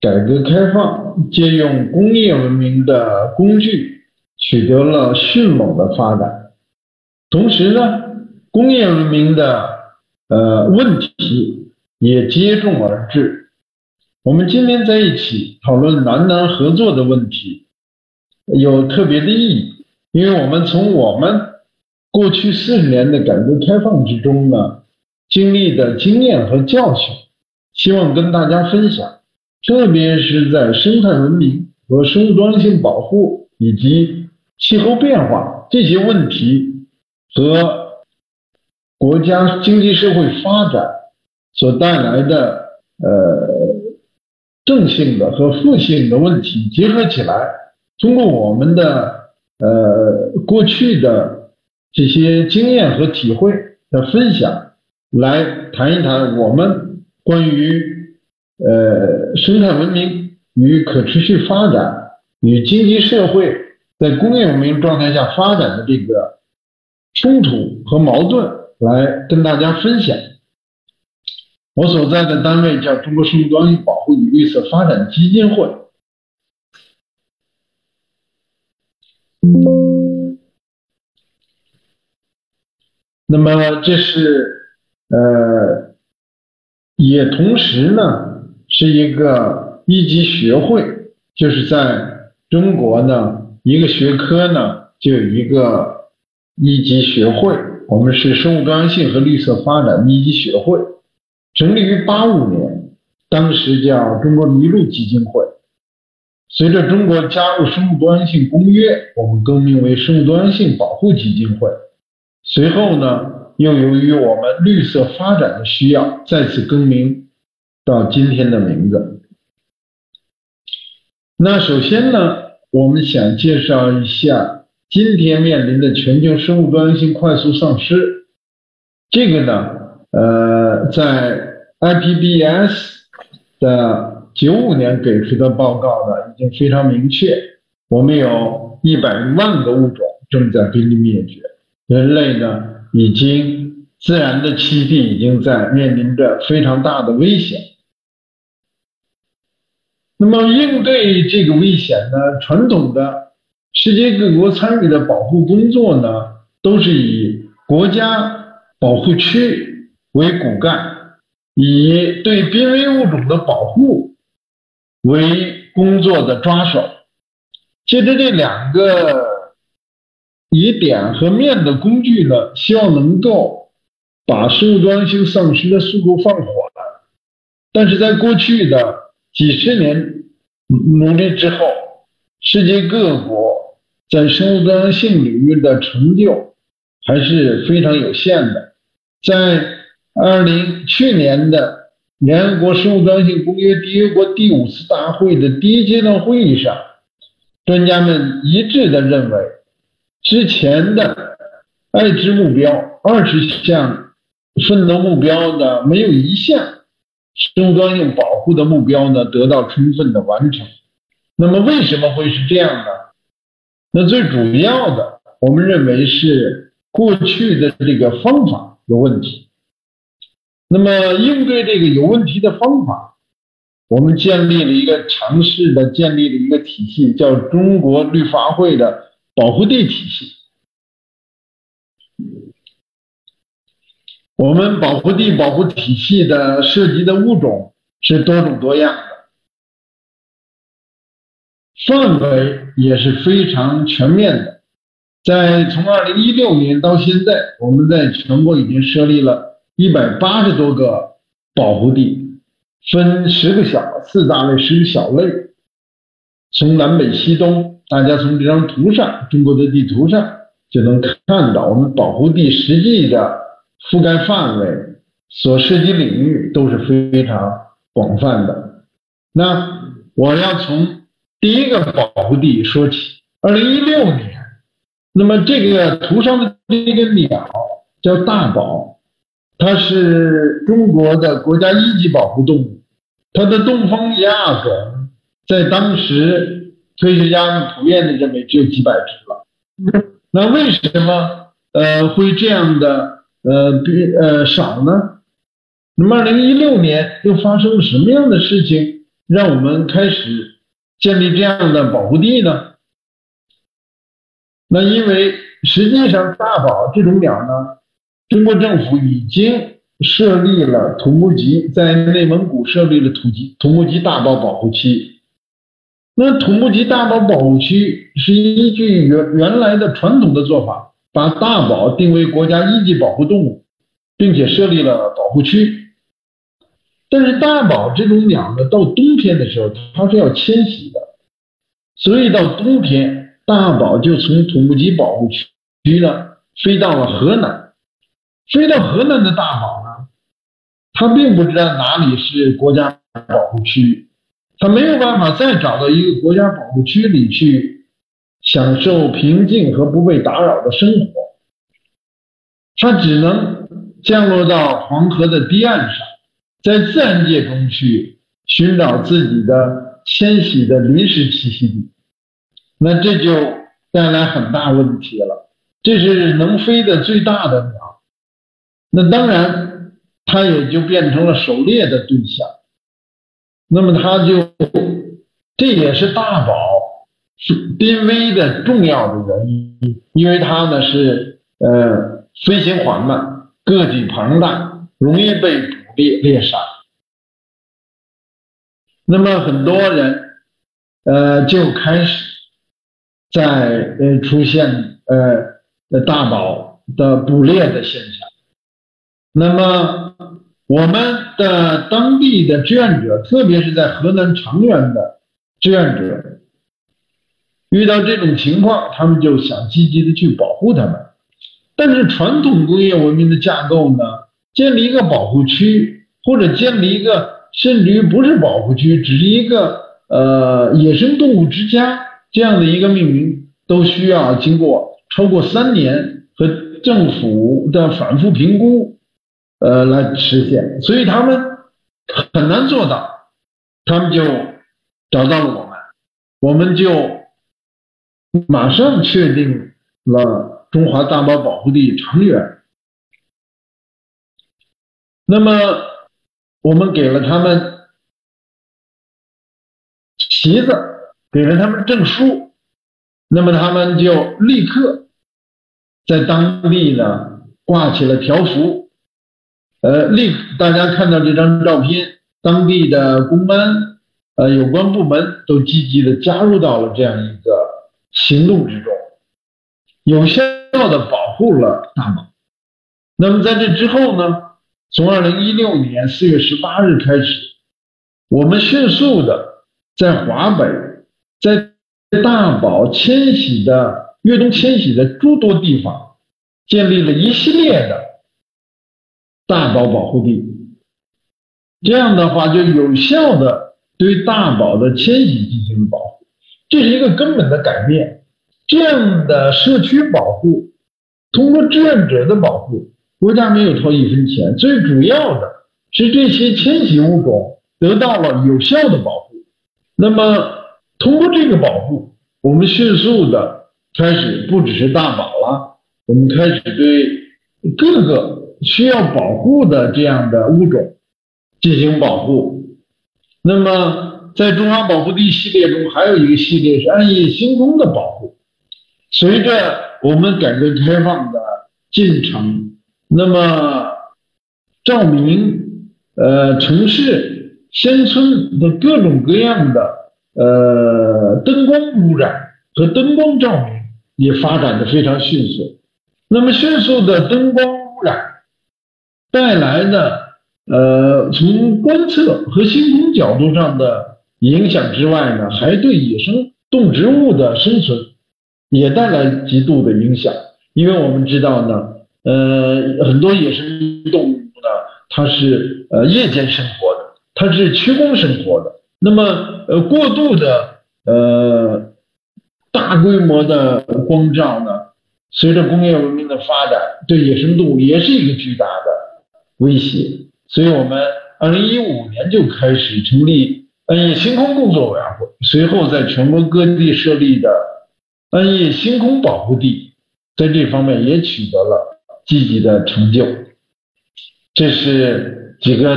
改革开放借用工业文明的工具，取得了迅猛的发展。同时呢，工业文明的呃问题也接踵而至。我们今天在一起讨论南南合作的问题，有特别的意义，因为我们从我们过去四十年的改革开放之中呢，经历的经验和教训，希望跟大家分享。特别是在生态文明和生物多样性保护以及气候变化这些问题和国家经济社会发展所带来的呃正性的和负性的问题结合起来，通过我们的呃过去的这些经验和体会的分享，来谈一谈我们关于。呃，生态文明与可持续发展与经济社会在工业文明状态下发展的这个冲突和矛盾，来跟大家分享。我所在的单位叫中国生物多样性保护与绿色发展基金会。那么这是呃，也同时呢。是一个一级学会，就是在中国呢，一个学科呢就有一个一级学会。我们是生物多样性和绿色发展一级学会，成立于八五年，当时叫中国麋鹿基金会。随着中国加入生物多样性公约，我们更名为生物多样性保护基金会。随后呢，又由于我们绿色发展的需要，再次更名。到今天的名字。那首先呢，我们想介绍一下今天面临的全球生物多样性快速丧失。这个呢，呃，在 IPBS 的九五年给出的报告呢，已经非常明确，我们有一百万个物种正在濒临灭绝，人类呢，已经自然的栖地已经在面临着非常大的危险。那么应对这个危险呢？传统的世界各国参与的保护工作呢，都是以国家保护区为骨干，以对濒危物种的保护为工作的抓手。借着这两个以点和面的工具呢，希望能够把生物多样性丧失的速度放缓。但是在过去的。几十年努力之后，世界各国在生物多样性领域的成就还是非常有限的。在二零去年的联合国生物多样性公约缔约国第五次大会的第一阶段会议上，专家们一致的认为，之前的爱知目标二十项奋斗目标的没有一项。生物多样性保护的目标呢得到充分的完成，那么为什么会是这样呢？那最主要的，我们认为是过去的这个方法有问题。那么应对这个有问题的方法，我们建立了一个尝试的建立了一个体系，叫中国绿发会的保护地体系。我们保护地保护体系的涉及的物种是多种多样的，范围也是非常全面的。在从二零一六年到现在，我们在全国已经设立了一百八十多个保护地，分十个小四大类，十个小类，从南北西东，大家从这张图上，中国的地图上就能看到我们保护地实际的。覆盖范围所涉及领域都是非常广泛的。那我要从第一个保护地说起。二零一六年，那么这个图上的这个鸟叫大宝，它是中国的国家一级保护动物。它的东方亚种在当时科学家们普遍的认为只有几百只了。那为什么呃会这样的？呃，比呃少呢。那么，二零一六年又发生了什么样的事情，让我们开始建立这样的保护地呢？那因为实际上大宝这种鸟呢，中国政府已经设立了土木级，在内蒙古设立了土级土木级大宝保护区。那土木级大宝保护区是依据原原来的传统的做法，把大宝定为国家一级保护动物，并且设立了保护区。但是大宝这种鸟呢，到冬天的时候它是要迁徙的，所以到冬天。大宝就从土木级保护区呢飞到了河南，飞到河南的大宝呢，他并不知道哪里是国家保护区，他没有办法再找到一个国家保护区里去享受平静和不被打扰的生活，他只能降落到黄河的堤岸上，在自然界中去寻找自己的迁徙的临时栖息地。那这就带来很大问题了。这是能飞的最大的鸟，那当然它也就变成了狩猎的对象。那么它就，这也是大宝濒危的重要的原因，因为它呢是呃飞行缓慢，个体庞大，容易被猎猎杀。那么很多人呃就开始。在呃出现呃大宝的捕猎的现象，那么我们的当地的志愿者，特别是在河南长垣的志愿者，遇到这种情况，他们就想积极的去保护它们。但是传统工业文明的架构呢，建立一个保护区，或者建立一个甚至于不是保护区，只是一个呃野生动物之家。这样的一个命名都需要经过超过三年和政府的反复评估，呃，来实现，所以他们很难做到。他们就找到了我们，我们就马上确定了中华大宝保护地长远。那么，我们给了他们旗子。给了他们证书，那么他们就立刻在当地呢挂起了条幅，呃，立大家看到这张照片，当地的公安呃有关部门都积极的加入到了这样一个行动之中，有效的保护了大宝。那么在这之后呢，从二零一六年四月十八日开始，我们迅速的在华北。在大宝迁徙的越冬迁徙的诸多地方，建立了一系列的大宝保护地。这样的话，就有效的对大宝的迁徙进行保护，这是一个根本的改变。这样的社区保护，通过志愿者的保护，国家没有掏一分钱，最主要的是这些迁徙物种得到了有效的保护。那么。通过这个保护，我们迅速的开始，不只是大宝了，我们开始对各个需要保护的这样的物种进行保护。那么，在中华保护地系列中，还有一个系列是暗夜星空的保护。随着我们改革开放的进程，那么照明、呃城市、乡村的各种各样的。呃，灯光污染和灯光照明也发展的非常迅速。那么迅速的灯光污染带来的呃，从观测和星空角度上的影响之外呢，还对野生动植物的生存也带来极度的影响。因为我们知道呢，呃，很多野生动物呢，它是呃夜间生活的，它是趋光生活的。那么，呃，过度的呃大规模的光照呢，随着工业文明的发展，对野生动物也是一个巨大的威胁。所以，我们二零一五年就开始成立暗夜星空工作委员会，随后在全国各地设立的暗夜星空保护地，在这方面也取得了积极的成就。这是几个。